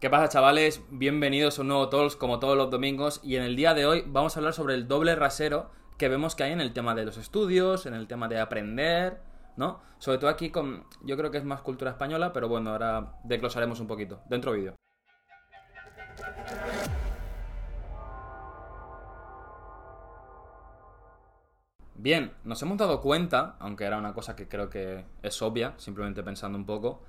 ¿Qué pasa, chavales? Bienvenidos a un nuevo Talks como todos los domingos. Y en el día de hoy vamos a hablar sobre el doble rasero que vemos que hay en el tema de los estudios, en el tema de aprender, ¿no? Sobre todo aquí con. Yo creo que es más cultura española, pero bueno, ahora desglosaremos un poquito. Dentro vídeo. Bien, nos hemos dado cuenta, aunque era una cosa que creo que es obvia, simplemente pensando un poco,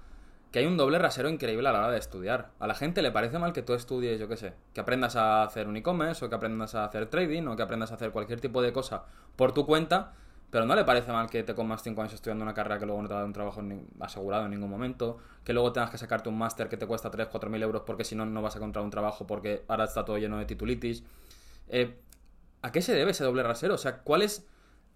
que hay un doble rasero increíble a la hora de estudiar. A la gente le parece mal que tú estudies, yo qué sé, que aprendas a hacer un e-commerce, o que aprendas a hacer trading, o que aprendas a hacer cualquier tipo de cosa por tu cuenta, pero no le parece mal que te comas 5 años estudiando una carrera que luego no te va a dar un trabajo asegurado en ningún momento, que luego tengas que sacarte un máster que te cuesta 3, 4 mil euros porque si no, no vas a encontrar un trabajo porque ahora está todo lleno de titulitis. Eh, ¿A qué se debe ese doble rasero? O sea, ¿cuál es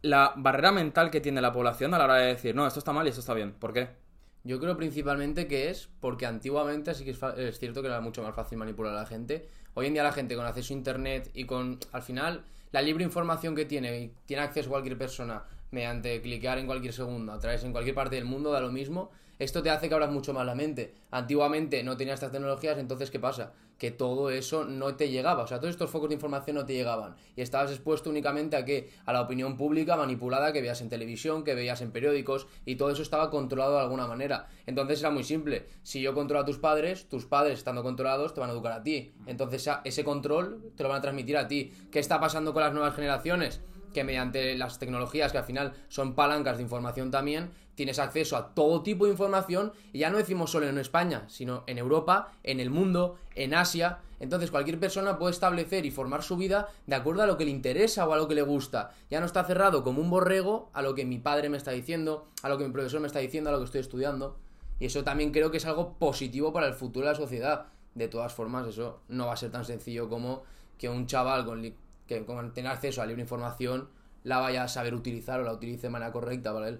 la barrera mental que tiene la población a la hora de decir, no, esto está mal y esto está bien? ¿Por qué? Yo creo principalmente que es porque antiguamente sí que es, cierto que era mucho más fácil manipular a la gente. Hoy en día la gente con acceso a internet y con al final la libre información que tiene y tiene acceso cualquier persona mediante cliquear en cualquier segundo, a través en cualquier parte del mundo da lo mismo, esto te hace que abras mucho más la mente. Antiguamente no tenías estas tecnologías, entonces ¿qué pasa? que todo eso no te llegaba, o sea, todos estos focos de información no te llegaban y estabas expuesto únicamente a que a la opinión pública manipulada que veías en televisión, que veías en periódicos y todo eso estaba controlado de alguna manera. Entonces era muy simple, si yo controlo a tus padres, tus padres estando controlados te van a educar a ti. Entonces ese control te lo van a transmitir a ti. ¿Qué está pasando con las nuevas generaciones? Que mediante las tecnologías que al final son palancas de información también, tienes acceso a todo tipo de información y ya no decimos solo en España, sino en Europa, en el mundo, en Asia. Entonces cualquier persona puede establecer y formar su vida de acuerdo a lo que le interesa o a lo que le gusta. Ya no está cerrado como un borrego a lo que mi padre me está diciendo, a lo que mi profesor me está diciendo, a lo que estoy estudiando. Y eso también creo que es algo positivo para el futuro de la sociedad. De todas formas, eso no va a ser tan sencillo como que un chaval con que con tener acceso a libre información la vaya a saber utilizar o la utilice de manera correcta para él.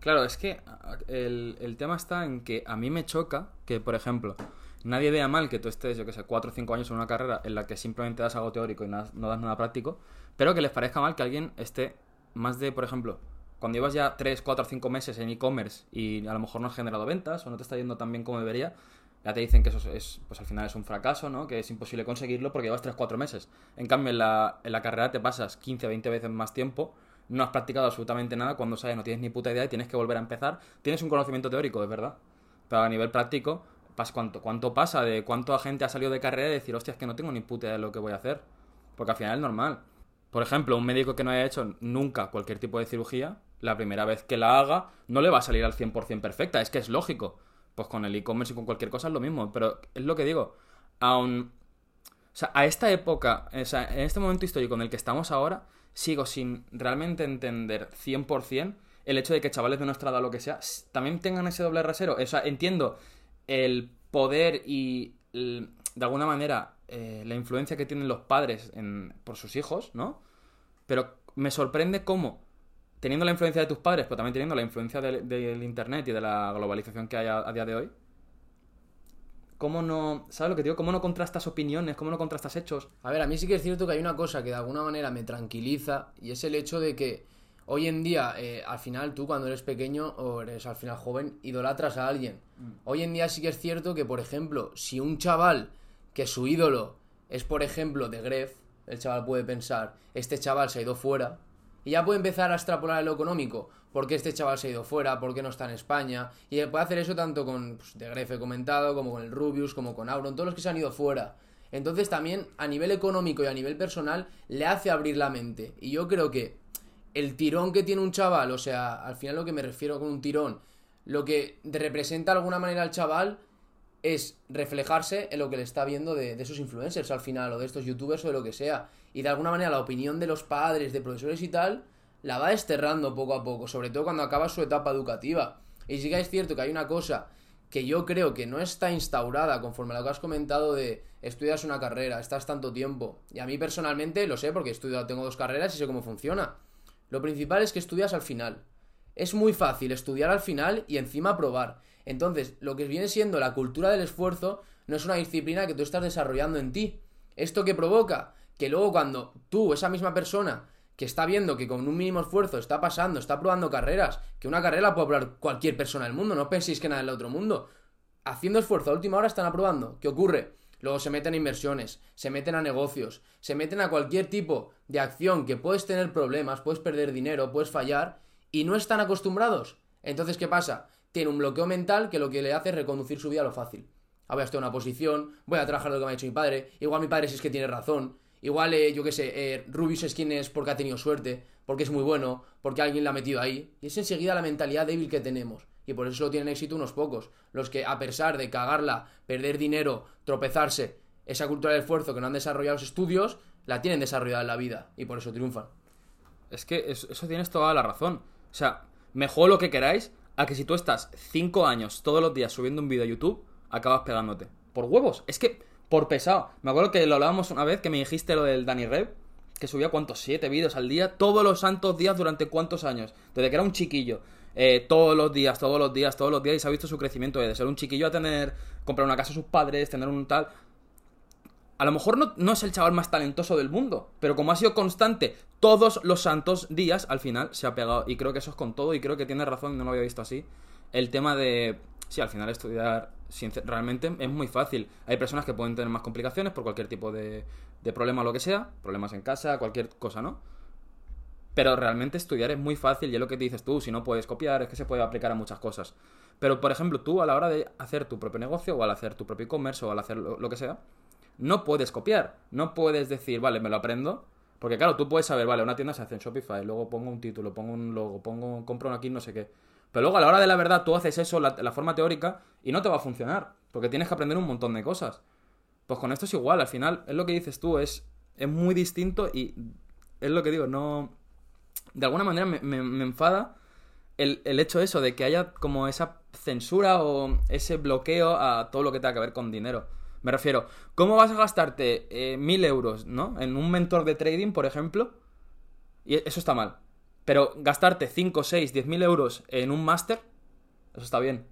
Claro, es que el, tema está en que a mí me choca que, por ejemplo, nadie vea mal que tú estés, yo que sé, 4 o 5 años en una carrera en la que simplemente das algo teórico y no, no das nada práctico, pero que les parezca mal que alguien esté más de, por ejemplo, cuando llevas ya 3, 4 o 5 meses en e-commerce y a lo mejor no has generado ventas o no te está yendo tan bien como debería, ya te dicen que eso es, pues al final es un fracaso, ¿no? Que es imposible conseguirlo porque llevas 3-4 meses. En cambio, en la, en la carrera te pasas 15-20 veces más tiempo, no has practicado absolutamente nada, cuando sabes no tienes ni puta idea y tienes que volver a empezar. Tienes un conocimiento teórico, es verdad, pero a nivel práctico, ¿cuánto, ¿cuánto pasa de cuánta gente ha salido de carrera y decir, hostia, es que no tengo ni puta idea de lo que voy a hacer? Porque al final es normal. Por ejemplo, un médico que no haya hecho nunca cualquier tipo de cirugía, la primera vez que la haga, no le va a salir al 100% perfecta, es que es lógico pues con el e-commerce y con cualquier cosa es lo mismo. Pero es lo que digo. Aún. O sea, a esta época, o sea, en este momento histórico en el que estamos ahora, sigo sin realmente entender 100% el hecho de que chavales de nuestra edad, lo que sea, también tengan ese doble rasero. O sea, entiendo el poder y, de alguna manera, eh, la influencia que tienen los padres por sus hijos, ¿no? Pero me sorprende cómo teniendo la influencia de tus padres, pero también teniendo la influencia del, Internet y de la globalización que hay a, día de hoy, ¿cómo no, ¿sabes lo que digo? ¿Cómo no contrastas opiniones? ¿Cómo no contrastas hechos? A ver, a mí sí que es cierto que hay una cosa que de alguna manera me tranquiliza y es el hecho de que hoy en día, eh, al final tú cuando eres pequeño o eres al final joven, idolatras a alguien. Mm. Hoy en día sí que es cierto que, por ejemplo, si un chaval que su ídolo es, por ejemplo, de Gref, el chaval puede pensar, este chaval se ha ido fuera, y ya puede empezar a extrapolar lo económico. ¿Por qué este chaval se ha ido fuera? ¿Por qué no está en España? Y puede hacer eso tanto con pues, De Grefe comentado, como con el Rubius, como con Auron, todos los que se han ido fuera. Entonces también a nivel económico y a nivel personal le hace abrir la mente. Y yo creo que el tirón que tiene un chaval, o sea, al final lo que me refiero con un tirón, lo que representa de alguna manera al chaval es reflejarse en lo que le está viendo de, esos influencers al final, o de estos youtubers o de lo que sea. Y de alguna manera la opinión de los padres, de profesores y tal, la va desterrando poco a poco, sobre todo cuando acaba su etapa educativa. Y sí que es cierto que hay una cosa que yo creo que no está instaurada conforme a lo que has comentado de estudias una carrera, estás tanto tiempo. Y a mí personalmente lo sé porque he estudiado, tengo dos carreras y sé cómo funciona. Lo principal es que estudias al final. Es muy fácil estudiar al final y encima probar. Entonces, lo que viene siendo la cultura del esfuerzo no es una disciplina que tú estás desarrollando en ti. ¿Esto que provoca? Que luego cuando tú, esa misma persona, que está viendo que con un mínimo esfuerzo está pasando, está probando carreras, que una carrera puede probar cualquier persona del mundo, no penséis que nada en el otro mundo. haciendo esfuerzo a última hora están aprobando. ¿Qué ocurre? Luego se meten a inversiones, se meten a negocios, se meten a cualquier tipo de acción que puedes tener problemas, puedes perder dinero, puedes fallar y no están acostumbrados. Entonces, ¿qué pasa? Tiene un bloqueo mental que lo que le hace es reconducir su vida a lo fácil. Ah, estar en una posición, voy a trabajar lo que me ha dicho mi padre, igual mi padre si es que tiene razón, igual, eh, yo qué sé, eh, Rubius es quien es porque ha tenido suerte, porque es muy bueno, porque alguien le ha metido ahí. Y es enseguida la mentalidad débil que tenemos. Y por eso solo tienen éxito unos pocos. Los que, a pesar de cagarla, perder dinero, tropezarse, esa cultura del esfuerzo que no han desarrollado los estudios, la tienen desarrollada en la vida. Y por eso triunfan. Es que eso, tienes toda la razón. O sea, mejor lo que queráis a que si tú estás cinco años todos los días subiendo un vídeo a YouTube, acabas pegándote. Por huevos. Es que, por pesado. Me acuerdo que lo hablábamos una vez que me dijiste lo del Danny Rev, que subía cuántos, siete vídeos al día, todos los santos días durante cuántos años. Desde que era un chiquillo. Eh, todos los días, todos los días, todos los días, y se ha visto su crecimiento de ser un chiquillo a tener, comprar una casa a sus padres, tener un tal. A lo mejor no, no, es el chaval más talentoso del mundo, pero como ha sido constante todos los santos días, al final se ha pegado. Y creo que eso es con todo, y creo que tiene razón, no lo había visto así. El tema de. Sí, al final estudiar realmente es muy fácil. Hay personas que pueden tener más complicaciones por cualquier tipo de, de problema o lo que sea, problemas en casa, cualquier cosa, ¿no? Pero realmente estudiar es muy fácil y es lo que te dices tú, si no puedes copiar, es que se puede aplicar a muchas cosas. Pero, por ejemplo, tú a la hora de hacer tu propio negocio o al hacer tu propio e-commerce o al hacer lo, que sea, no puedes copiar. No puedes decir, vale, me lo aprendo. Porque claro, tú puedes saber, vale, una tienda se hace en Shopify, luego pongo un título, pongo un logo, pongo, compro aquí, no sé qué. Pero luego a la hora de la verdad tú haces eso, la, la forma teórica, y no te va a funcionar. Porque tienes que aprender un montón de cosas. Pues con esto es igual, al final, es lo que dices tú, es, es muy distinto y es lo que digo, no de alguna manera me, enfada el, el, hecho eso de que haya como esa censura o ese bloqueo a todo lo que tenga que ver con dinero. Me refiero, ¿cómo vas a gastarte eh, mil euros, ¿no? En un mentor de trading, por ejemplo. Y eso está mal. Pero gastarte 5, 6, 10 mil euros en un máster, eso está bien.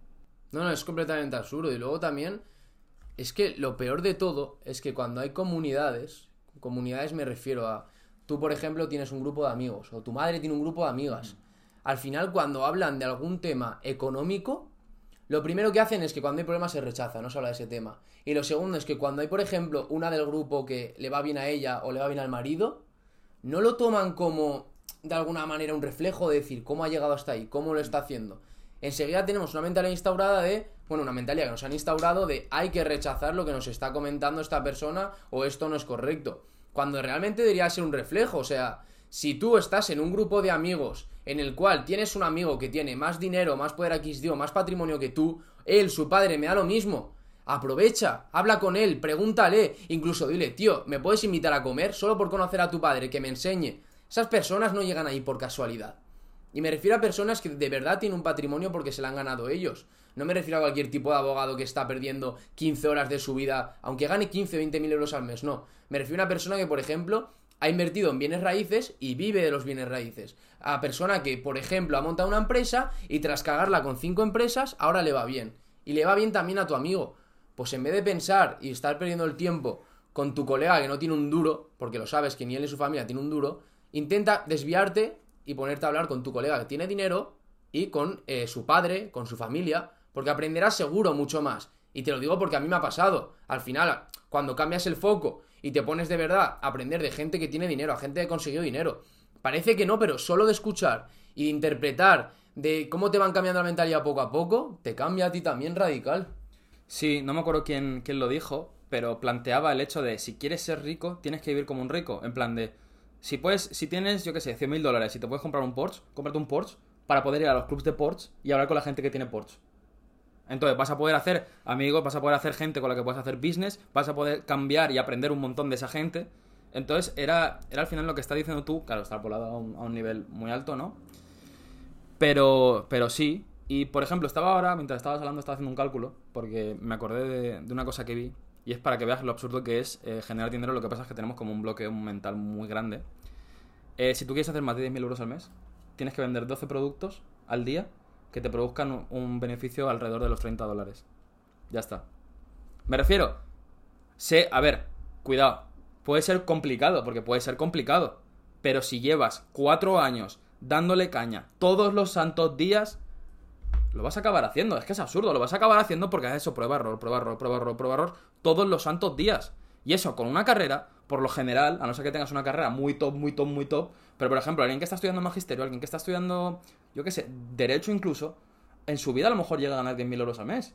No, no, es completamente absurdo. Y luego también, es que lo peor de todo es que cuando hay comunidades, comunidades me refiero a Tú, por ejemplo, tienes un grupo de amigos o tu madre tiene un grupo de amigas. Al final, cuando hablan de algún tema económico, lo primero que hacen es que cuando hay problemas se rechaza, no se habla de ese tema. Y lo segundo es que cuando hay, por ejemplo, una del grupo que le va bien a ella o le va bien al marido, no lo toman como, de alguna manera, un reflejo de decir cómo ha llegado hasta ahí, cómo lo está haciendo. Enseguida tenemos una mentalidad instaurada de, bueno, una mentalidad que nos han instaurado de hay que rechazar lo que nos está comentando esta persona o esto no es correcto cuando realmente debería ser un reflejo. O sea, si tú estás en un grupo de amigos en el cual tienes un amigo que tiene más dinero, más poder adquisitivo, más patrimonio que tú, él, su padre, me da lo mismo. Aprovecha, habla con él, pregúntale, incluso dile, tío, ¿me puedes invitar a comer solo por conocer a tu padre, que me enseñe? Esas personas no llegan ahí por casualidad. Y me refiero a personas que de verdad tienen un patrimonio porque se lo han ganado ellos. No me refiero a cualquier tipo de abogado que está perdiendo 15 horas de su vida, aunque gane 15 o 20 mil euros al mes, no. Me refiero a una persona que, por ejemplo, ha invertido en bienes raíces y vive de los bienes raíces. A persona que, por ejemplo, ha montado una empresa y tras cagarla con 5 empresas, ahora le va bien. Y le va bien también a tu amigo. Pues en vez de pensar y estar perdiendo el tiempo con tu colega que no tiene un duro, porque lo sabes que ni él ni su familia tiene un duro, intenta desviarte y ponerte a hablar con tu colega que tiene dinero y con eh, su padre, con su familia, porque aprenderás seguro mucho más. Y te lo digo porque a mí me ha pasado. Al final, cuando cambias el foco y te pones de verdad a aprender de gente que tiene dinero, a gente que consiguió dinero, parece que no, pero solo de escuchar y de interpretar de cómo te van cambiando la mentalidad poco a poco, te cambia a ti también radical. Sí, no me acuerdo quién, quién lo dijo, pero planteaba el hecho de si quieres ser rico, tienes que vivir como un rico. En plan de, si puedes, si tienes, yo qué sé, 100 mil dólares y te puedes comprar un Porsche, cómprate un Porsche para poder ir a los clubs de Porsche y hablar con la gente que tiene Porsche. Entonces vas a poder hacer amigos, vas a poder hacer gente con la que puedes hacer business, vas a poder cambiar y aprender un montón de esa gente. Entonces era, era al final lo que está diciendo tú, claro, está volado a un, a un nivel muy alto, ¿no? Pero, pero sí. Y por ejemplo, estaba ahora, mientras estabas hablando, estaba haciendo un cálculo, porque me acordé de, una cosa que vi, y es para que veas lo absurdo que es eh, generar dinero. Lo que pasa es que tenemos como un bloqueo mental muy grande. Eh, si tú quieres hacer más de 10.000 euros al mes, tienes que vender 12 productos al día que te produzcan un beneficio alrededor de los 30 dólares. Ya está. Me refiero, sé, a ver, cuidado, puede ser complicado, porque puede ser complicado, pero si llevas cuatro años dándole caña todos los santos días, lo vas a acabar haciendo. Es que es absurdo, lo vas a acabar haciendo porque haces eso, prueba, error, prueba, error, prueba, error, prueba, error, todos los santos días. Y eso, con una carrera, por lo general, a no ser que tengas una carrera muy top, muy top, muy top, pero por ejemplo, alguien que está estudiando magisterio, alguien que está estudiando, yo qué sé, derecho incluso, en su vida a lo mejor llega a ganar 10.000 euros al mes.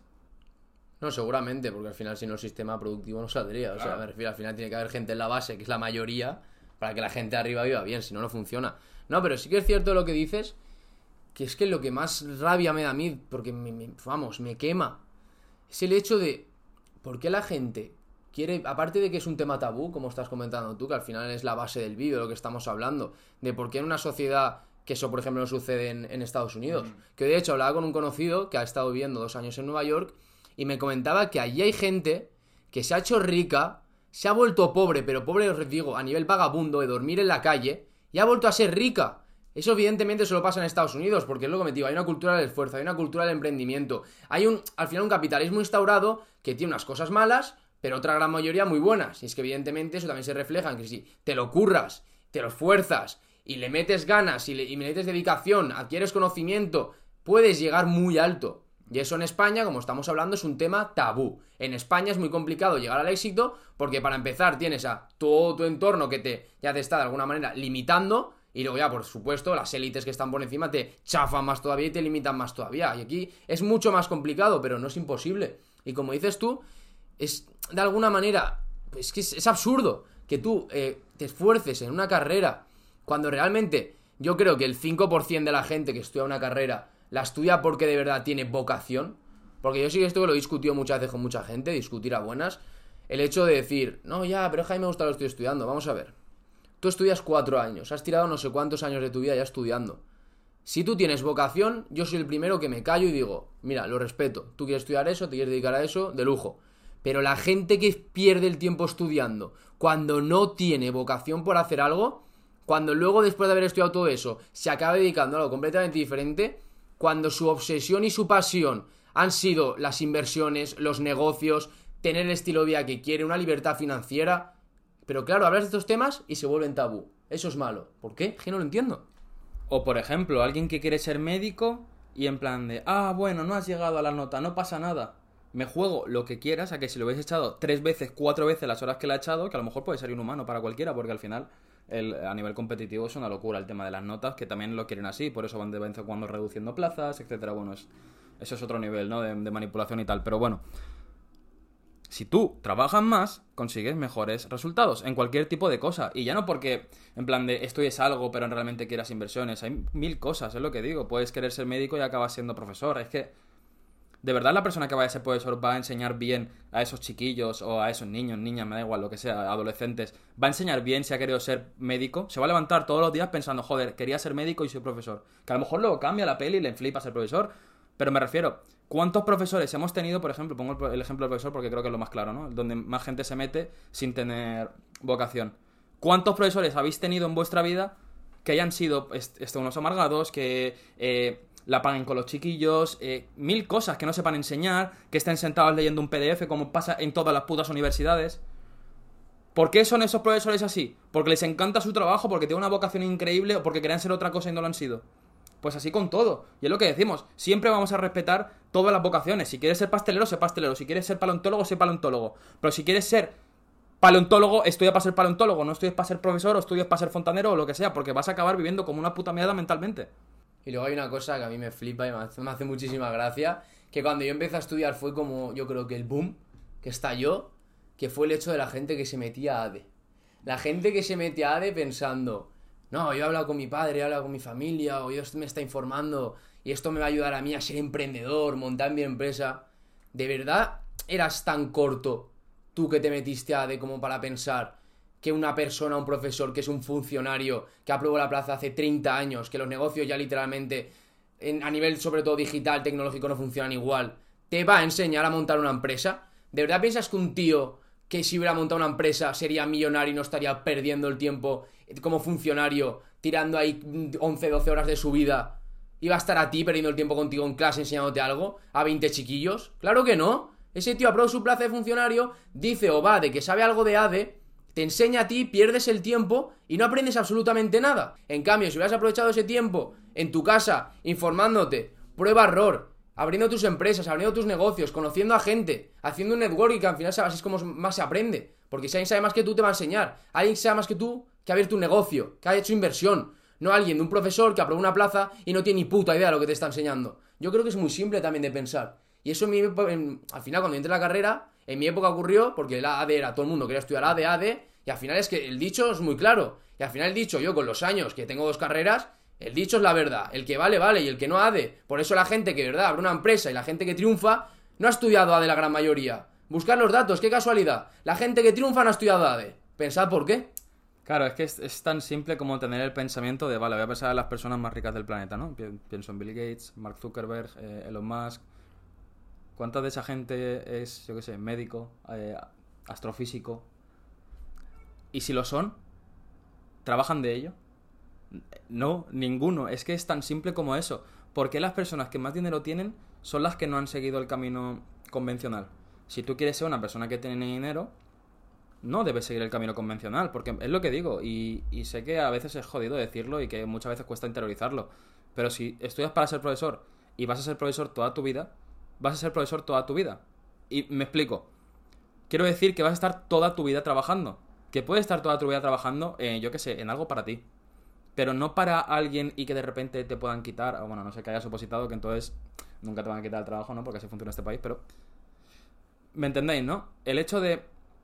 No, seguramente, porque al final si no el sistema productivo no saldría. O sea, me refiero, al final tiene que haber gente en la base, que es la mayoría, para que la gente arriba viva bien, si no, no funciona. No, pero sí que es cierto lo que dices, que es que lo que más rabia me da a mí, porque me, me- vamos, me quema, es el hecho de por qué la gente quiere, aparte de que es un tema tabú, como estás comentando tú, que al final es la base del vídeo, lo que estamos hablando, de por qué en una sociedad que eso, por ejemplo, no sucede en, en Estados Unidos. Que de hecho hablaba con un conocido que ha estado viviendo dos años en Nueva York y me comentaba que allí hay gente que se ha hecho rica, se ha vuelto pobre, pero pobre os digo, a nivel vagabundo de dormir en la calle, y ha vuelto a ser rica. Eso evidentemente solo pasa en Estados Unidos, porque es lo que me digo, hay una cultura del esfuerzo, hay una cultura del emprendimiento, hay un, al final un capitalismo instaurado que tiene unas cosas malas, pero otra gran mayoría muy buenas. Y es que evidentemente eso también se refleja en que si te lo curras, te lo esfuerzas y le metes ganas y le, metes dedicación, adquieres conocimiento, puedes llegar muy alto. Y eso en España, como estamos hablando, es un tema tabú. En España es muy complicado llegar al éxito porque para empezar tienes a todo tu entorno que te ya te está de alguna manera limitando y luego ya, por supuesto, las élites que están por encima te chafan más todavía y te limitan más todavía. Y aquí es mucho más complicado, pero no es imposible. Y como dices tú, es de alguna manera, es que es, absurdo que tú eh, te esfuerces en una carrera cuando realmente yo creo que el 5% de la gente que estudia una carrera la estudia porque de verdad tiene vocación. Porque yo sí que esto que lo he discutido muchas veces con mucha gente, discutir a buenas. El hecho de decir, no, ya, pero mí me gusta lo que estoy estudiando. Vamos a ver. Tú estudias cuatro años, has tirado no sé cuántos años de tu vida ya estudiando. Si tú tienes vocación, yo soy el primero que me callo y digo, mira, lo respeto. Tú quieres estudiar eso, te quieres dedicar a eso, de lujo. Pero la gente que pierde el tiempo estudiando cuando no tiene vocación por hacer algo, cuando luego después de haber estudiado todo eso se acaba dedicando a algo completamente diferente, cuando su obsesión y su pasión han sido las inversiones, los negocios, tener el estilo de vida que quiere, una libertad financiera. Pero claro, hablas de estos temas y se vuelven tabú. Eso es malo. ¿Por qué? Que no lo entiendo. O por ejemplo, alguien que quiere ser médico y en plan de, ah, bueno, no has llegado a la nota, no pasa nada. Me juego lo que quieras a que si lo hubiese echado tres veces, cuatro veces las horas que le ha echado, que a lo mejor puede ser inhumano para cualquiera, porque al final el, a nivel competitivo es una locura el tema de las notas, que también lo quieren así, por eso van de vez en cuando reduciendo plazas, etcétera. Bueno, es, eso es otro nivel, ¿no? De manipulación y tal. Pero bueno, si tú trabajas más, consigues mejores resultados en cualquier tipo de cosa. Y ya no porque, en plan de esto es algo, pero realmente quieras inversiones. Hay mil cosas, es lo que digo. Puedes querer ser médico y acabas siendo profesor. Es que, de verdad, la persona que vaya a ser profesor va a enseñar bien a esos chiquillos o a esos niños, niñas, me da igual, lo que sea, adolescentes. Va a enseñar bien si ha querido ser médico. Se va a levantar todos los días pensando, joder, quería ser médico y soy profesor. Que a lo mejor luego cambia la peli y le flipa ser profesor. Pero me refiero, ¿cuántos profesores hemos tenido, por ejemplo, pongo el ejemplo del profesor porque creo que es lo más claro, ¿no? Donde más gente se mete sin tener vocación. ¿Cuántos profesores habéis tenido en vuestra vida que hayan sido est- este, unos amargados, que eh, la paguen con los chiquillos, eh, mil cosas que no sepan enseñar, que estén sentados leyendo un PDF como pasa en todas las putas universidades? ¿Por qué son esos profesores así? ¿Porque les encanta su trabajo, porque tienen una vocación increíble o porque querían ser otra cosa y no lo han sido? Pues así con todo. Y es lo que decimos. Siempre vamos a respetar todas las vocaciones. Si quieres ser pastelero, sé pastelero. Si quieres ser paleontólogo, sé paleontólogo. Pero si quieres ser paleontólogo, estudia para ser paleontólogo. No estudies para ser profesor o estudies para ser fontanero o lo que sea. Porque vas a acabar viviendo como una puta mierda mentalmente. Y luego hay una cosa que a mí me flipa y me hace, me hace muchísima gracia, que cuando yo empecé a estudiar fue como, yo creo que el boom que estalló, que fue el hecho de la gente que se metía a ADE. La gente que se mete a ADE pensando, no, yo he hablado con mi padre, he hablado con mi familia, o Dios me está informando, y esto me va a ayudar a mí a ser emprendedor, montar mi empresa. ¿De verdad eras tan corto tú que te metiste a ADE como para pensar que una persona, un profesor, que es un funcionario, que aprobó la plaza hace 30 años, que los negocios ya literalmente, en- a nivel sobre todo digital, tecnológico, no funcionan igual, te va a enseñar a montar una empresa? ¿De verdad piensas que un tío que si hubiera montado una empresa sería millonario y no estaría perdiendo el tiempo como funcionario, tirando ahí mm, 11, 12 horas de su vida? ¿Iba a estar a ti perdiendo el tiempo contigo en clase enseñándote algo? ¿A 20 chiquillos? ¡Claro que no! Ese tío aprobó su plaza de funcionario, dice o va de que sabe algo de ADE, te enseña a ti, pierdes el tiempo y no aprendes absolutamente nada. En cambio, si hubieras aprovechado ese tiempo en tu casa, informándote, prueba error, abriendo tus empresas, abriendo tus negocios, conociendo a gente, haciendo un networking que al final así es como más se aprende. Porque si alguien sabe más que tú, te va a enseñar. Alguien sabe más que tú, que ha abierto un negocio, que ha hecho inversión. No alguien de un profesor que aprobó una plaza y no tiene ni puta idea de lo que te está enseñando. Yo creo que es muy simple también de pensar. Y eso al final cuando entré a la carrera, en mi época ocurrió porque el AD era todo el mundo quería estudiar AD, AD, y al final es que el dicho es muy claro. Y al final el dicho, yo con los años que tengo dos carreras, el dicho es la verdad. El que vale, vale, y el que no ADE. Por eso la gente que, verdad, abre una empresa y la gente que triunfa, no ha estudiado ADE la gran mayoría. Buscar los datos, qué casualidad. La gente que triunfa no ha estudiado ADE. Pensad por qué. Claro, es que es, tan simple como tener el pensamiento de, vale, voy a pensar en las personas más ricas del planeta, ¿no? Pienso en Bill Gates, Mark Zuckerberg, eh, Elon Musk. ¿Cuánta de esa gente es, yo qué sé, médico, eh, astrofísico? Y si lo son, ¿trabajan de ello? No, ninguno. Es que es tan simple como eso. ¿Por qué las personas que más dinero tienen son las que no han seguido el camino convencional? Si tú quieres ser una persona que tiene dinero, no debes seguir el camino convencional, porque es lo que digo, y, sé que a veces es jodido decirlo y que muchas veces cuesta interiorizarlo, pero si estudias para ser profesor y vas a ser profesor toda tu vida, vas a ser profesor toda tu vida. Y me explico. Quiero decir que vas a estar toda tu vida trabajando. Que puedes estar toda tu vida trabajando, eh, yo qué sé, en algo para ti. Pero no para alguien y que de repente te puedan quitar. O bueno, no sé que hayas supositado que entonces nunca te van a quitar el trabajo, ¿no? Porque así funciona este país, pero. ¿Me entendéis, no? El hecho de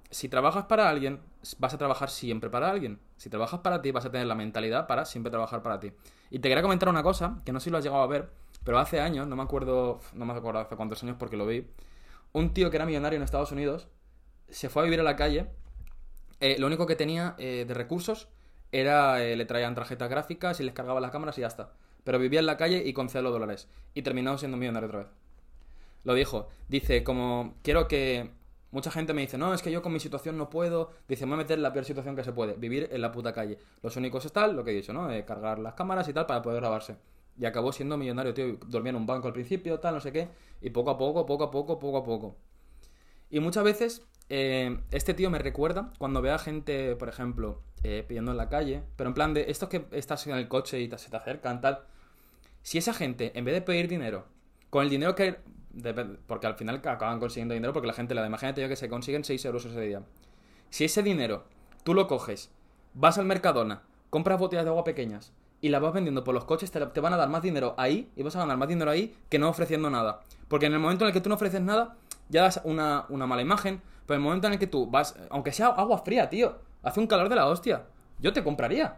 si trabajas para alguien, vas a trabajar siempre para alguien. Si trabajas para ti, vas a tener la mentalidad para siempre trabajar para ti. Y te quería comentar una cosa, que no sé si lo has llegado a ver, pero hace años, no me acuerdo, no me acuerdo hace cuántos años porque lo vi, un tío que era millonario en Estados Unidos se fue a vivir a la calle. Eh, lo único que tenía eh, de recursos era, eh, le traían tarjetas gráficas y les cargaba las cámaras y ya está. Pero vivía en la calle y con cero dólares. Y terminó siendo millonario otra vez. Lo dijo. Dice, como, quiero que Mucha gente me dice, no, es que yo con mi situación no puedo. Dice, me voy a meter en la peor situación que se puede, vivir en la puta calle. Los únicos es tal, lo que he dicho, ¿no? Eh, cargar las cámaras y tal para poder grabarse. Y acabó siendo millonario, tío. Dormía en un banco al principio, tal, no sé qué. Y poco a poco, poco a poco, poco a poco. Y muchas veces eh, este tío me recuerda cuando ve a gente, por ejemplo, eh, pidiendo en la calle, pero en plan de estos que estás en el coche y se te acercan, tal. Si esa gente, en vez de pedir dinero, con el dinero que porque al final acaban consiguiendo dinero porque la gente la da. Imagínate yo que se consiguen 6 euros ese día. Si ese dinero tú lo coges, vas al Mercadona, compras botellas de agua pequeñas y las vas vendiendo por los coches, te, te, van a dar más dinero ahí y vas a ganar más dinero ahí que no ofreciendo nada. Porque en el momento en el que tú no ofreces nada, ya das una, una mala imagen. Pero el momento en el que tú vas, aunque sea agua fría, tío, hace un calor de la hostia, yo te compraría.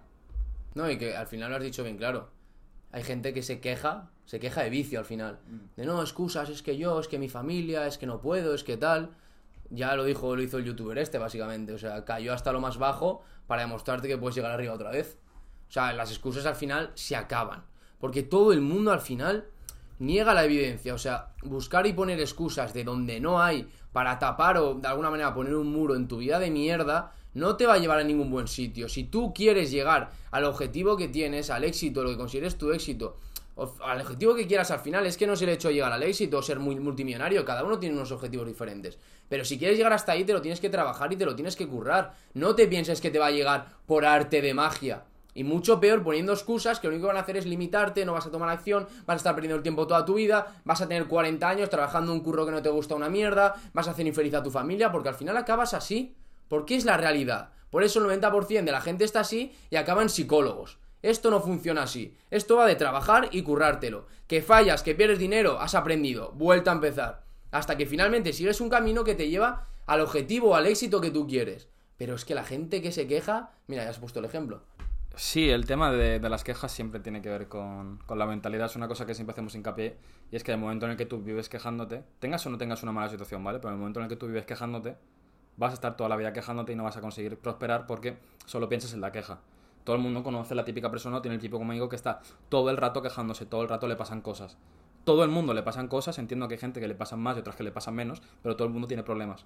No, y que al final lo has dicho bien claro. Hay gente que se queja se queja de vicio al final. Mm. De no, excusas, es que yo, es que mi familia, es que no puedo, es que tal. Ya lo dijo, lo hizo el youtuber este, básicamente. O sea, cayó hasta lo más bajo para demostrarte que puedes llegar arriba otra vez. O sea, las excusas al final se acaban. Porque todo el mundo al final niega la evidencia. O sea, buscar y poner excusas de donde no hay para tapar o de alguna manera poner un muro en tu vida de mierda no te va a llevar a ningún buen sitio. Si tú quieres llegar al objetivo que tienes, al éxito, lo que consideres tu éxito, al objetivo que quieras al final es que no es el hecho de llegar al éxito o ser muy multimillonario, cada uno tiene unos objetivos diferentes. Pero si quieres llegar hasta ahí te lo tienes que trabajar y te lo tienes que currar. No te pienses que te va a llegar por arte de magia. Y mucho peor poniendo excusas que lo único que van a hacer es limitarte, no vas a tomar acción, vas a estar perdiendo el tiempo toda tu vida, vas a tener 40 años trabajando un curro que no te gusta una mierda, vas a hacer infeliz a tu familia, porque al final acabas así. Porque es la realidad. Por eso el 90% de la gente está así y acaban psicólogos. Esto no funciona así. Esto va de trabajar y currártelo. Que fallas, que pierdes dinero, has aprendido. Vuelta a empezar. Hasta que finalmente sigues un camino que te lleva al objetivo, al éxito que tú quieres. Pero es que la gente que se queja, mira, ya has puesto el ejemplo. Sí, el tema de, las quejas siempre tiene que ver con, la mentalidad. Es una cosa que siempre hacemos hincapié. Y es que el momento en el que tú vives quejándote, tengas o no tengas una mala situación, ¿vale? Pero en el momento en el que tú vives quejándote, vas a estar toda la vida quejándote y no vas a conseguir prosperar porque solo piensas en la queja. Todo el mundo conoce la típica persona, tiene el tipo como digo que está todo el rato quejándose, todo el rato le pasan cosas. Todo el mundo le pasan cosas, entiendo que hay gente que le pasan más y otras que le pasan menos, pero todo el mundo tiene problemas.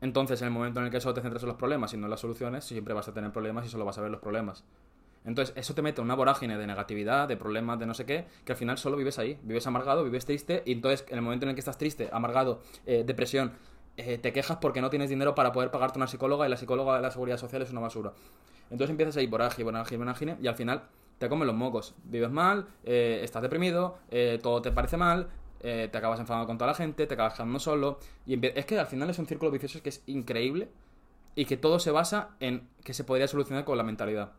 Entonces, en el momento en el que solo te centras en los problemas y no en las soluciones, siempre vas a tener problemas y solo vas a ver los problemas. Entonces, eso te mete en una vorágine de negatividad, de problemas, de no sé qué, que al final solo vives ahí. Vives amargado, vives triste, y entonces, en el momento en el que estás triste, amargado, eh, depresión, eh, te quejas porque no tienes dinero para poder pagarte una psicóloga y la psicóloga de la seguridad social es una basura. Entonces empiezas ahí vorágine, vorágine, vorágine y al final te comen los mocos. Vives mal, eh, estás deprimido, eh, todo te parece mal, eh, te acabas enfadando con toda la gente, te acabas quedando solo. Y es que al final es un círculo vicioso que es increíble y que todo se basa en que se podría solucionar con la mentalidad.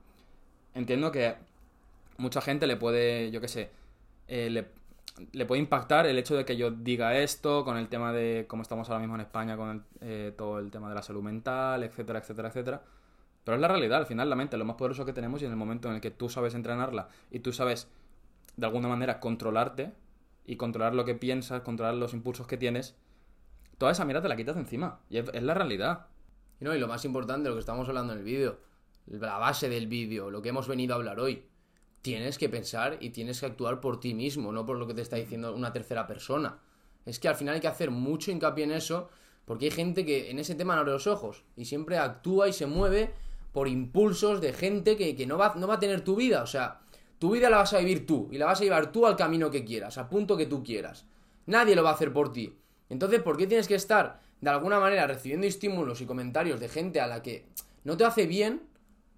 Entiendo que mucha gente le puede, yo qué sé, eh, le, le puede impactar el hecho de que yo diga esto con el tema de cómo estamos ahora mismo en España con el, eh, todo el tema de la salud mental, etcétera, etcétera, etcétera. Pero es la realidad, al final la mente es lo más poderoso que tenemos y en el momento en el que tú sabes entrenarla y tú sabes de alguna manera controlarte y controlar lo que piensas, controlar los impulsos que tienes, toda esa mierda te la quitas encima. Y es, es la realidad. Y no, y lo más importante, lo que estamos hablando en el vídeo, la base del vídeo, lo que hemos venido a hablar hoy. Tienes que pensar y tienes que actuar por ti mismo, no por lo que te está diciendo una tercera persona. Es que al final hay que hacer mucho hincapié en eso, porque hay gente que en ese tema no abre los ojos y siempre actúa y se mueve por impulsos de gente que, que no, va, no va a tener tu vida. O sea, tu vida la vas a vivir tú y la vas a llevar tú al camino que quieras, al punto que tú quieras. Nadie lo va a hacer por ti. Entonces, ¿por qué tienes que estar de alguna manera recibiendo estímulos y comentarios de gente a la que no te hace bien?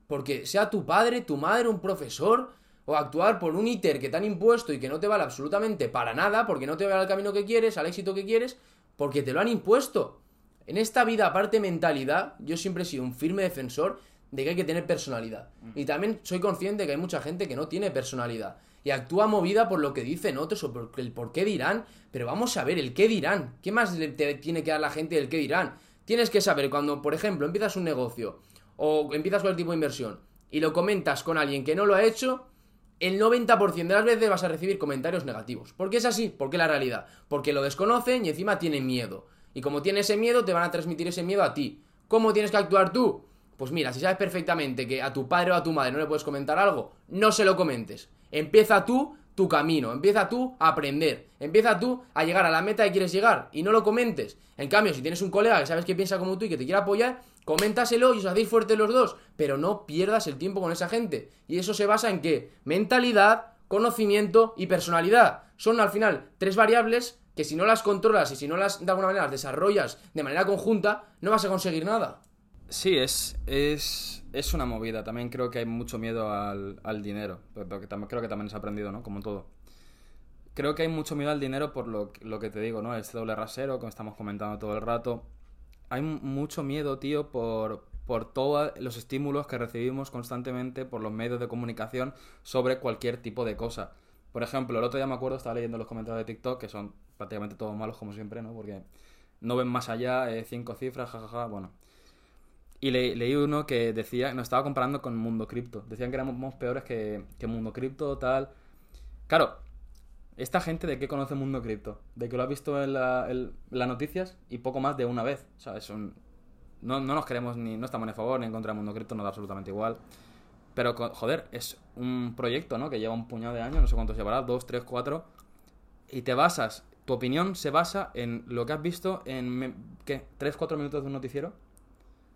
Porque sea tu padre, tu madre, un profesor, o actuar por un íter que te han impuesto y que no te vale absolutamente para nada, porque no te va al camino que quieres, al éxito que quieres, porque te lo han impuesto. En esta vida, aparte mentalidad, yo siempre he sido un firme defensor de que hay que tener personalidad. Y también soy consciente de que hay mucha gente que no tiene personalidad. Y actúa movida por lo que dicen otros o por el por qué dirán. Pero vamos a ver, el qué dirán. ¿Qué más le te tiene que dar la gente del qué dirán? Tienes que saber cuando, por ejemplo, empiezas un negocio o empiezas cualquier tipo de inversión y lo comentas con alguien que no lo ha hecho, el 90% de las veces vas a recibir comentarios negativos. ¿Por qué es así? Porque es la realidad. Porque lo desconocen y encima tienen miedo. Y como tiene ese miedo, te van a transmitir ese miedo a ti. ¿Cómo tienes que actuar tú? Pues mira, si sabes perfectamente que a tu padre o a tu madre no le puedes comentar algo, no se lo comentes. Empieza tú tu camino, empieza tú a aprender, empieza tú a llegar a la meta que quieres llegar y no lo comentes. En cambio, si tienes un colega que sabes que piensa como tú y que te quiere apoyar, coméntaselo y os hacéis fuertes los dos, pero no pierdas el tiempo con esa gente. Y eso se basa en qué? Mentalidad, conocimiento y personalidad. Son al final tres variables que si no las controlas y si no las de alguna manera las desarrollas de manera conjunta, no vas a conseguir nada. Sí, es, es, es una movida. También creo que hay mucho miedo al, al dinero. Pero tam- creo que también se ha aprendido, ¿no? Como todo. Creo que hay mucho miedo al dinero por lo, lo que te digo, ¿no? Este doble rasero, como estamos comentando todo el rato. Hay mucho miedo, tío, por, por todos los estímulos que recibimos constantemente por los medios de comunicación sobre cualquier tipo de cosa. Por ejemplo, el otro día me acuerdo, estaba leyendo los comentarios de TikTok, que son prácticamente todos malos como siempre, ¿no? Porque no ven más allá, eh, cinco cifras, jajaja, bueno. Y le- leí uno que decía, nos estaba comparando con Mundo Cripto. Decían que éramos peores que, que Mundo Cripto, tal. Claro, esta gente de qué conoce Mundo Cripto? De que lo ha visto en, la- en las noticias y poco más de una vez. O sea, es un... No, no nos queremos ni... No estamos ni a favor ni en contra de Mundo Cripto, nos da absolutamente igual. Pero, joder, es un proyecto, ¿no? Que lleva un puñado de años, no sé cuántos llevará, dos, tres, cuatro. Y te basas, tu opinión se basa en lo que has visto en, ¿qué? ¿Tres, cuatro minutos de un noticiero?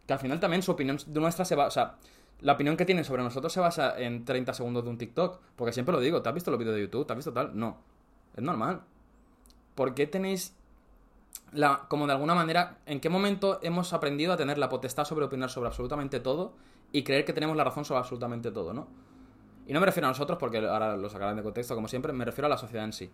Que al final también su opinión nuestra se basa... O sea, la opinión que tienen sobre nosotros se basa en 30 segundos de un TikTok. Porque siempre lo digo, ¿te has visto los vídeos de YouTube? ¿Te has visto tal? No. Es normal. ¿Por qué tenéis la, como de alguna manera, en qué momento hemos aprendido a tener la potestad sobre opinar sobre absolutamente todo y creer que tenemos la razón sobre absolutamente todo, ¿no? Y no me refiero a nosotros, porque ahora lo sacarán de contexto, como siempre, me refiero a la sociedad en sí.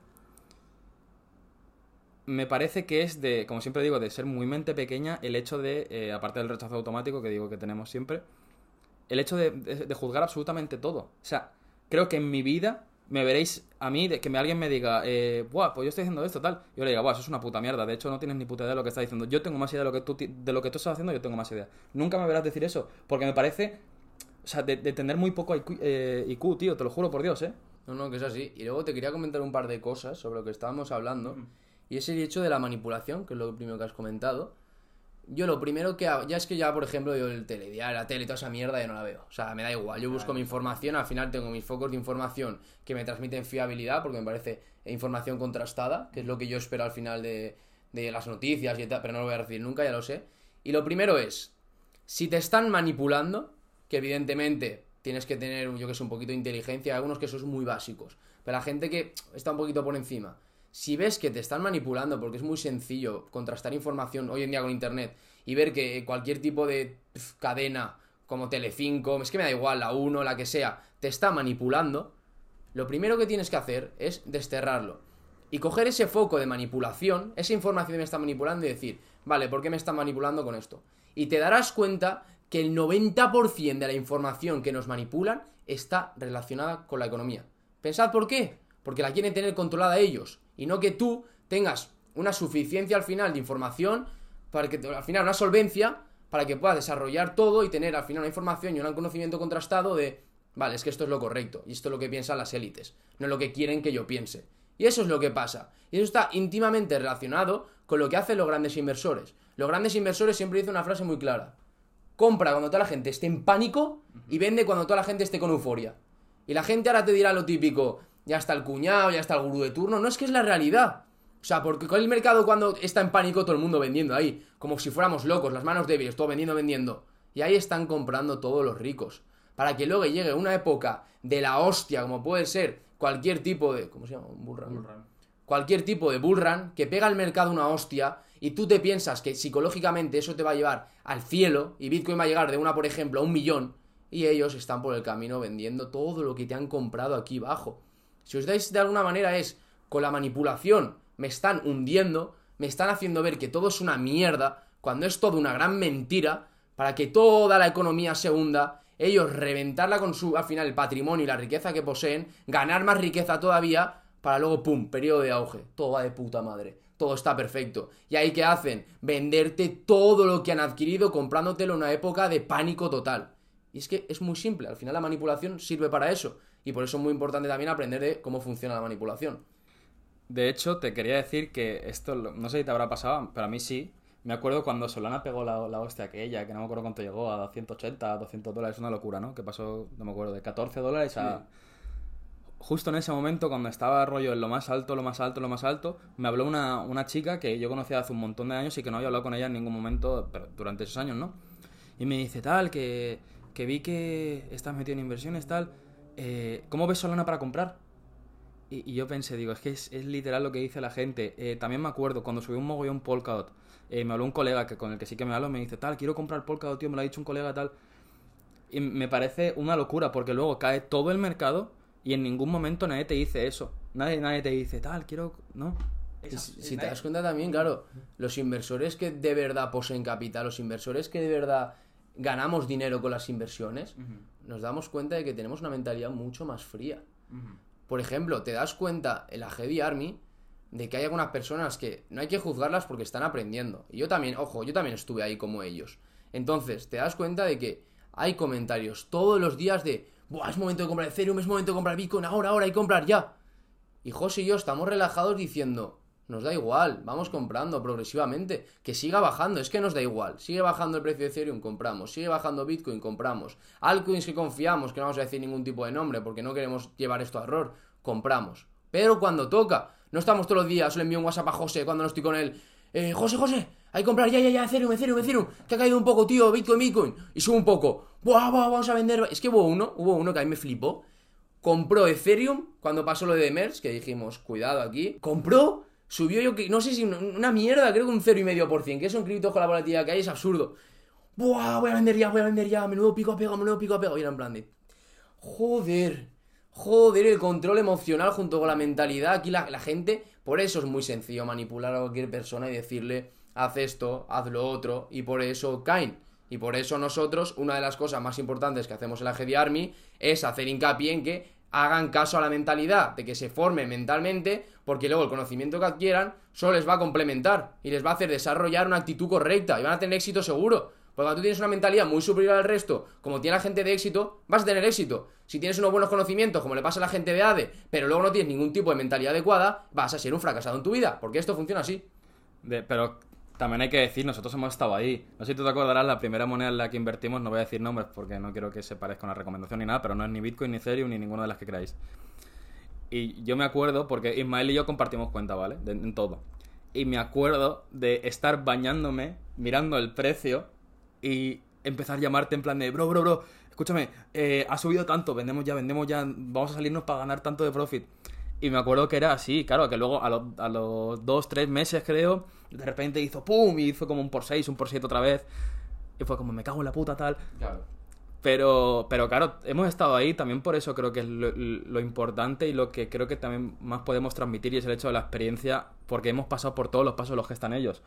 Me parece que es de, como siempre digo, de ser muy mente pequeña el hecho de, eh, aparte del rechazo automático que digo que tenemos siempre, el hecho de, de- de juzgar absolutamente todo. O sea, creo que en mi vida me veréis a mí, de que me, alguien me diga, eh, buah, pues yo estoy haciendo esto, tal. Yo le diga, buah, eso es una puta mierda. De hecho, no tienes ni puta idea de lo que estás diciendo. Yo tengo más idea de lo que tú, de lo que tú estás haciendo, yo tengo más idea. Nunca me verás decir eso, porque me parece, o sea, de, tener muy poco IQ, eh, IQ, tío, te lo juro por Dios, ¿eh? No, no, que es así. Y luego te quería comentar un par de cosas sobre lo que estábamos hablando. Y es el hecho de la manipulación, que es lo primero que has comentado. Yo lo primero que hago, ya es que ya, por ejemplo, yo el telediario, la tele, toda esa mierda, yo no la veo. O sea, me da igual. Yo busco mi información, al final tengo mis focos de información que me transmiten fiabilidad, porque me parece información contrastada, que es lo que yo espero al final de, de las noticias y tal, pero no lo voy a recibir nunca, ya lo sé. Y lo primero es, si te están manipulando, que evidentemente tienes que tener, yo que sé, un poquito de inteligencia, hay algunos que son muy básicos, pero la gente que está un poquito por encima, si ves que te están manipulando, porque es muy sencillo contrastar información hoy en día con internet y ver que cualquier tipo de cadena como Telecinco, es que me da igual, la 1, la que sea, te está manipulando, lo primero que tienes que hacer es desterrarlo. Y coger ese foco de manipulación, esa información que me está manipulando y decir, vale, ¿por qué me está manipulando con esto? Y te darás cuenta que el 90% de la información que nos manipulan está relacionada con la economía. Pensad por qué. Porque la quieren tener controlada ellos. Y no que tú tengas una suficiencia al final de información, para que al final una solvencia, para que puedas desarrollar todo y tener al final una información y un conocimiento contrastado de, vale, es que esto es lo correcto. Y esto es lo que piensan las élites. No es lo que quieren que yo piense. Y eso es lo que pasa. Y eso está íntimamente relacionado con lo que hacen los grandes inversores. Los grandes inversores siempre dicen una frase muy clara. Compra cuando toda la gente esté en pánico y vende cuando toda la gente esté con euforia. Y la gente ahora te dirá lo típico, ya está el cuñado, ya está el gurú de turno. No es que es la realidad. O sea, porque con el mercado cuando está en pánico todo el mundo vendiendo ahí, como si fuéramos locos, las manos débiles, todo vendiendo, vendiendo. Y ahí están comprando todos los ricos. Para que luego llegue una época de la hostia, como puede ser cualquier tipo de... ¿Cómo se llama? Un bullrun. Cualquier tipo de bullrun que pega al mercado una hostia y tú te piensas que psicológicamente eso te va a llevar al cielo y Bitcoin va a llegar de una, por ejemplo, a un millón y ellos están por el camino vendiendo todo lo que te han comprado aquí abajo. Si os dais de alguna manera es con la manipulación me están hundiendo, me están haciendo ver que todo es una mierda, cuando es todo una gran mentira, para que toda la economía se hunda ellos reventarla con su, al final, el patrimonio y la riqueza que poseen, ganar más riqueza todavía, para luego, ¡pum!, periodo de auge. Todo va de puta madre. Todo está perfecto. ¿Y ahí qué hacen? Venderte todo lo que han adquirido comprándotelo en una época de pánico total. Y es que es muy simple. Al final la manipulación sirve para eso. Y por eso es muy importante también aprender de cómo funciona la manipulación. De hecho, te quería decir que esto, no sé si te habrá pasado, pero a mí sí, me acuerdo cuando Solana pegó la, la hostia aquella, que no me acuerdo cuánto llegó, a 180, 200 dólares, una locura, ¿no? Que pasó, no me acuerdo, de 14 dólares a... Justo en ese momento, cuando estaba rollo en lo más alto, lo más alto, lo más alto, me habló una, una chica que yo conocía hace un montón de años y que no había hablado con ella en ningún momento pero durante esos años, ¿no? Y me dice, tal, que, que vi que estás metido en inversiones, tal, eh, ¿cómo ves Solana para comprar? Y, yo pensé, digo, es que es, literal lo que dice la gente. Eh, también me acuerdo cuando subí un mogollón Polkadot eh, me habló un colega que con el que sí que me hablo, me dice, tal, quiero comprar Polkadot, tío, me lo ha dicho un colega, tal. Y me parece una locura, porque luego cae todo el mercado y en ningún momento nadie te dice eso. Nadie, nadie te dice, tal, quiero... No. si, te das cuenta también, claro, los inversores que de verdad poseen capital, los inversores que de verdad ganamos dinero con las inversiones, nos damos cuenta de que tenemos una mentalidad mucho más fría. Por ejemplo, te das cuenta en la Heavy Army de que hay algunas personas que no hay que juzgarlas porque están aprendiendo. Y yo también, ojo, yo también estuve ahí como ellos. Entonces, te das cuenta de que hay comentarios todos los días de, Buah, es momento de comprar Ethereum, es momento de comprar Bitcoin, ahora, ahora, que comprar ya. Y José y yo estamos relajados diciendo, nos da igual, vamos comprando progresivamente, que siga bajando, es que nos da igual, sigue bajando el precio de Ethereum, compramos, sigue bajando Bitcoin, compramos, altcoins que confiamos, que no vamos a decir ningún tipo de nombre porque no queremos llevar esto a error, compramos. Pero cuando toca, no estamos todos los días, le envío un WhatsApp a José cuando no estoy con él. Eh, José, José, hay que comprar ya, ya, ya, Ethereum, Ethereum, Ethereum, que ha caído un poco, tío, Bitcoin, Bitcoin. Y sube un poco. Buah, buah, vamos a vender. Es que hubo uno, hubo uno que a mí me flipó. Compró Ethereum cuando pasó lo de Merz, que dijimos, cuidado aquí. Compró, subió yo que, no sé si una mierda, creo que un 0,5%, que eso en cripto con la volatilidad que hay es absurdo. Buah, voy a vender ya, voy a vender ya, menudo pico a pego, menudo pico a pego. Y era en plan de, joder, Joder, el control emocional junto con la mentalidad. Aquí la, gente, por eso es muy sencillo manipular a cualquier persona y decirle, haz esto, haz lo otro, y por eso caen. Y por eso nosotros, una de las cosas más importantes que hacemos en la GD Army es hacer hincapié en que hagan caso a la mentalidad, de que se formen mentalmente, porque luego el conocimiento que adquieran solo les va a complementar y les va a hacer desarrollar una actitud correcta y van a tener éxito seguro. Porque cuando tú tienes una mentalidad muy superior al resto, como tiene la gente de éxito, vas a tener éxito. Si tienes unos buenos conocimientos, como le pasa a la gente de ADE, pero luego no tienes ningún tipo de mentalidad adecuada, vas a ser un fracasado en tu vida, porque esto funciona así. pero también hay que decir, nosotros hemos estado ahí. No sé si tú te acordarás, la primera moneda en la que invertimos, no voy a decir nombres porque no quiero que se parezca una recomendación ni nada, pero no es ni Bitcoin, ni Ethereum, ni ninguna de las que queráis. Y yo me acuerdo, porque Ismael y yo compartimos cuenta, ¿vale? en todo. Y me acuerdo de estar bañándome, mirando el precio y empezar a llamarte en plan de, bro, bro, bro, escúchame, eh, ha subido tanto, vendemos ya, vendemos ya, vamos a salirnos para ganar tanto de profit. Y me acuerdo que era así, claro, que luego a, a los dos, tres meses creo, de repente hizo pum y hizo como un por seis, un por siete otra vez. Y fue como, me cago en la puta tal. Claro. Pero, pero claro, hemos estado ahí, también por eso creo que es lo, lo, importante y lo que creo que también más podemos transmitir y es el hecho de la experiencia, porque hemos pasado por todos los pasos los que están ellos.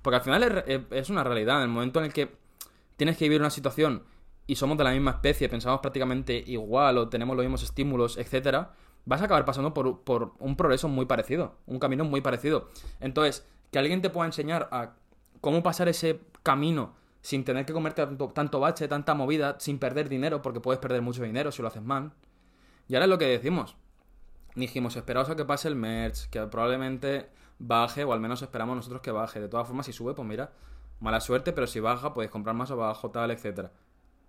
Porque al final es, es una realidad, en el momento en el que tienes que vivir una situación y somos de la misma especie, pensamos prácticamente igual o tenemos los mismos estímulos, etcétera, vas a acabar pasando por, por un progreso muy parecido, un camino muy parecido. Entonces, que alguien te pueda enseñar a cómo pasar ese camino sin tener que comerte tanto, bache, tanta movida, sin perder dinero, porque puedes perder mucho dinero si lo haces mal. Y ahora es lo que decimos. Dijimos, esperaos a que pase el merch, que probablemente baje, o al menos esperamos nosotros que baje. De todas formas, si sube, pues mira, mala suerte, pero si baja, puedes comprar más abajo, tal, etcétera.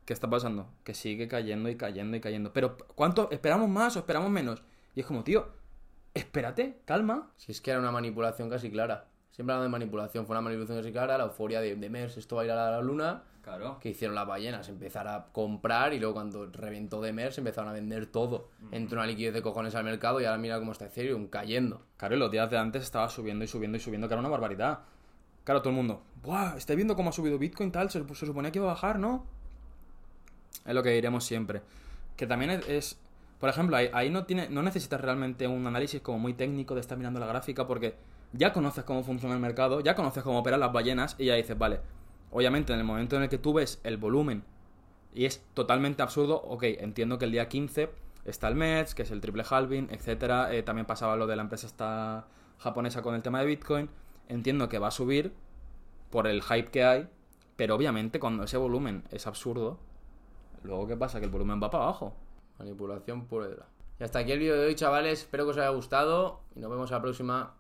¿Qué está pasando? Que sigue cayendo y cayendo y cayendo. Pero, ¿cuánto? ¿Esperamos más o esperamos menos? Y es como, tío, espérate, calma. Si es que era una manipulación casi clara. Siempre hablando de manipulación, fue una manipulación así clara, la euforia de, de MERS, esto va a ir a la luna. Claro. Que hicieron las ballenas, empezar a comprar y luego cuando reventó de MERS empezaron a vender todo. Entró una liquidez de cojones al mercado y ahora mira cómo está Ethereum cayendo. Claro, y los días de antes estaba subiendo y subiendo y subiendo, que era una barbaridad. Claro, todo el mundo, ¡buah! ¿Estáis viendo cómo ha subido Bitcoin tal? Se, se suponía que iba a bajar, ¿no? Es lo que diremos siempre. Que también es, por ejemplo, ahí, no, tiene, no necesitas realmente un análisis como muy técnico de estar mirando la gráfica porque ya conoces cómo funciona el mercado, ya conoces cómo operan las ballenas y ya dices, vale, obviamente en el momento en el que tú ves el volumen y es totalmente absurdo, ok, entiendo que el día 15 está el MERS, que es el triple halving, etcétera, eh, también pasaba lo de la empresa esta japonesa con el tema de Bitcoin, entiendo que va a subir por el hype que hay, pero obviamente cuando ese volumen es absurdo, luego ¿qué pasa? Que el volumen va para abajo. Manipulación pura y hasta aquí el vídeo de hoy, chavales. Espero que os haya gustado y nos vemos a la próxima.